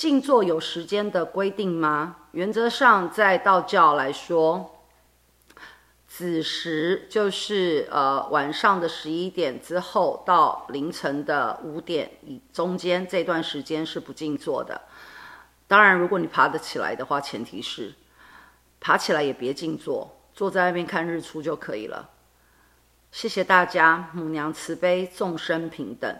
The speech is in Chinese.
静坐有时间的规定吗？原则上在道教来说子时就是呃晚上的十一点之后到凌晨的五点以中间这段时间是不静坐的。当然如果你爬得起来的话前提是爬起来也别静坐坐在外面看日出就可以了。谢谢大家母娘慈悲众生平等。